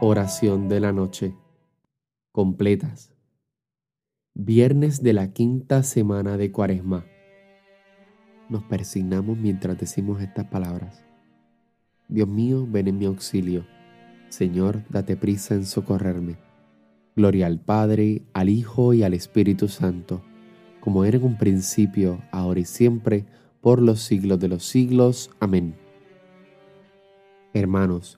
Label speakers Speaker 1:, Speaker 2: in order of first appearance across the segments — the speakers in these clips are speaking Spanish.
Speaker 1: Oración de la noche. Completas. Viernes de la quinta semana de Cuaresma. Nos persignamos mientras decimos estas palabras. Dios mío, ven en mi auxilio. Señor, date prisa en socorrerme. Gloria al Padre, al Hijo y al Espíritu Santo, como era en un principio, ahora y siempre, por los siglos de los siglos. Amén. Hermanos,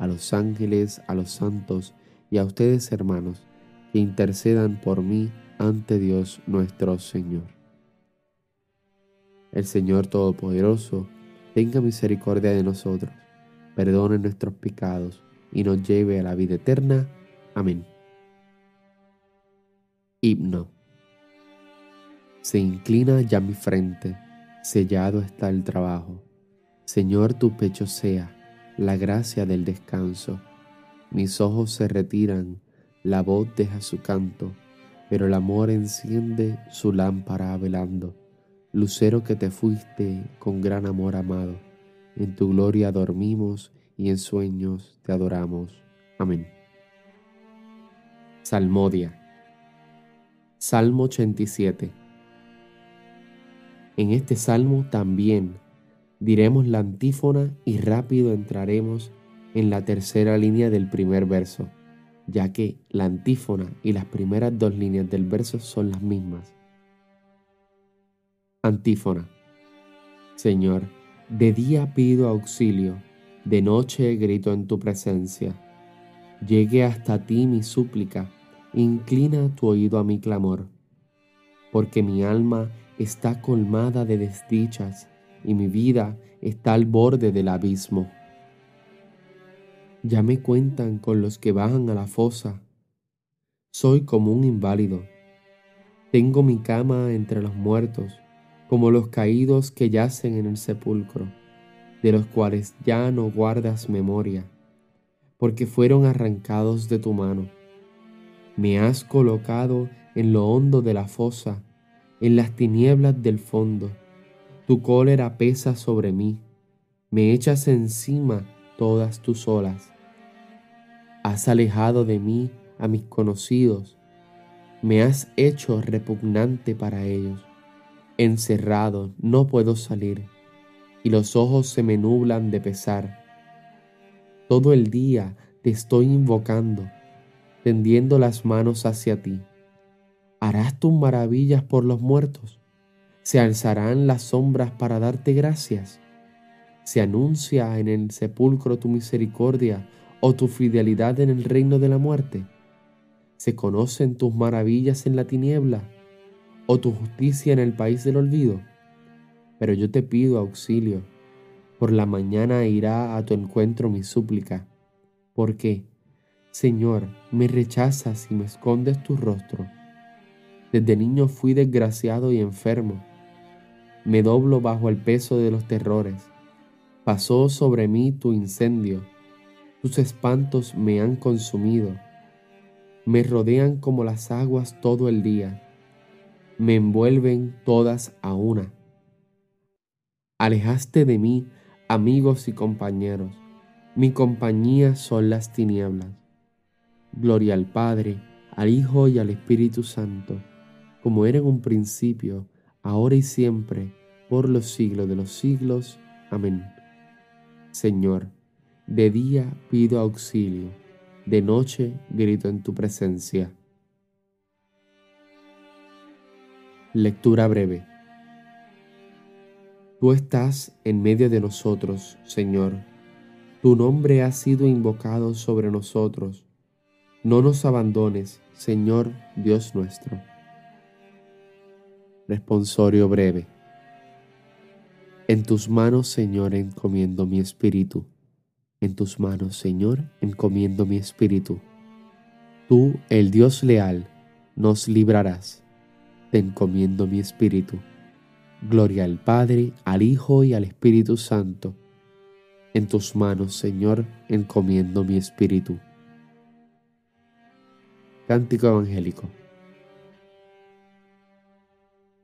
Speaker 1: a los ángeles, a los santos y a ustedes hermanos, que intercedan por mí ante Dios nuestro Señor. El Señor Todopoderoso tenga misericordia de nosotros, perdone nuestros pecados y nos lleve a la vida eterna. Amén. Himno. Se inclina ya mi frente, sellado está el trabajo. Señor, tu pecho sea la gracia del descanso. Mis ojos se retiran, la voz deja su canto, pero el amor enciende su lámpara velando. Lucero que te fuiste con gran amor amado, en tu gloria dormimos y en sueños te adoramos. Amén. Salmodia. Salmo 87. En este salmo también diremos la antífona y rápido entraremos en la tercera línea del primer verso, ya que la antífona y las primeras dos líneas del verso son las mismas. Antífona. Señor, de día pido auxilio, de noche grito en tu presencia. Llegue hasta ti mi súplica, inclina tu oído a mi clamor, porque mi alma está colmada de desdichas y mi vida está al borde del abismo. Ya me cuentan con los que bajan a la fosa. Soy como un inválido. Tengo mi cama entre los muertos, como los caídos que yacen en el sepulcro, de los cuales ya no guardas memoria, porque fueron arrancados de tu mano. Me has colocado en lo hondo de la fosa, en las tinieblas del fondo tu cólera pesa sobre mí, me echas encima todas tus olas. Has alejado de mí a mis conocidos, me has hecho repugnante para ellos. Encerrado no puedo salir, y los ojos se me nublan de pesar. Todo el día te estoy invocando, tendiendo las manos hacia ti. ¿Harás tus maravillas por los muertos? Se alzarán las sombras para darte gracias. Se anuncia en el sepulcro tu misericordia o tu fidelidad en el reino de la muerte. Se conocen tus maravillas en la tiniebla o tu justicia en el país del olvido. Pero yo te pido auxilio. Por la mañana irá a tu encuentro mi súplica. Porque, Señor, me rechazas y me escondes tu rostro. Desde niño fui desgraciado y enfermo me doblo bajo el peso de los terrores. Pasó sobre mí tu incendio, tus espantos me han consumido, me rodean como las aguas todo el día, me envuelven todas a una. Alejaste de mí, amigos y compañeros, mi compañía son las tinieblas. Gloria al Padre, al Hijo y al Espíritu Santo, como era en un principio, ahora y siempre, por los siglos de los siglos. Amén. Señor, de día pido auxilio, de noche grito en tu presencia. Lectura breve. Tú estás en medio de nosotros, Señor. Tu nombre ha sido invocado sobre nosotros. No nos abandones, Señor Dios nuestro. Responsorio breve. En tus manos, Señor, encomiendo mi espíritu. En tus manos, Señor, encomiendo mi espíritu. Tú, el Dios leal, nos librarás. Te encomiendo mi espíritu. Gloria al Padre, al Hijo y al Espíritu Santo. En tus manos, Señor, encomiendo mi espíritu. Cántico Evangélico.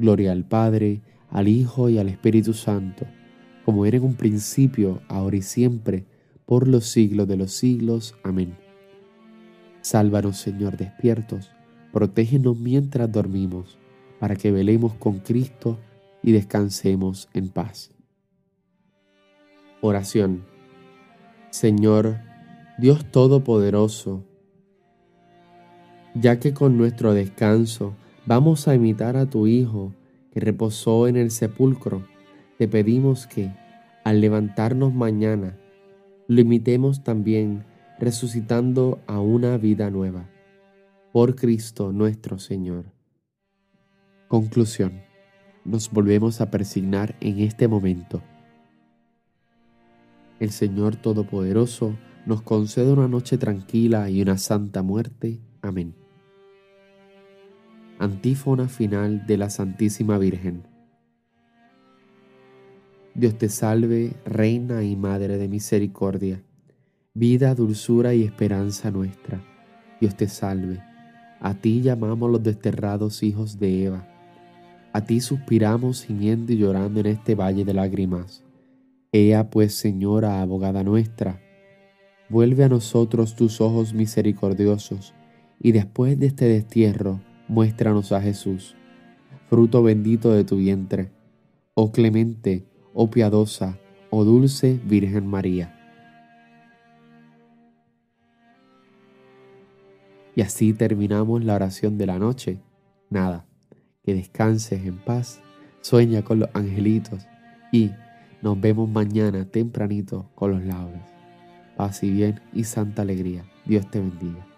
Speaker 1: Gloria al Padre, al Hijo y al Espíritu Santo, como era en un principio, ahora y siempre, por los siglos de los siglos. Amén. Sálvanos, Señor, despiertos, protégenos mientras dormimos, para que velemos con Cristo y descansemos en paz. Oración. Señor, Dios Todopoderoso, ya que con nuestro descanso vamos a imitar a tu Hijo que reposó en el sepulcro, te pedimos que, al levantarnos mañana, lo imitemos también resucitando a una vida nueva. Por Cristo nuestro Señor. Conclusión. Nos volvemos a persignar en este momento. El Señor Todopoderoso nos concede una noche tranquila y una santa muerte. Amén. Antífona final de la Santísima Virgen. Dios te salve, Reina y Madre de Misericordia, vida, dulzura y esperanza nuestra. Dios te salve. A ti llamamos los desterrados hijos de Eva. A ti suspiramos gimiendo y llorando en este valle de lágrimas. Ea pues, Señora, abogada nuestra, vuelve a nosotros tus ojos misericordiosos, y después de este destierro, muéstranos a Jesús, fruto bendito de tu vientre. Oh clemente, oh piadosa, oh dulce Virgen María. Y así terminamos la oración de la noche. Nada, que descanses en paz, sueña con los angelitos y nos vemos mañana tempranito con los laudes. Paz y bien y santa alegría. Dios te bendiga.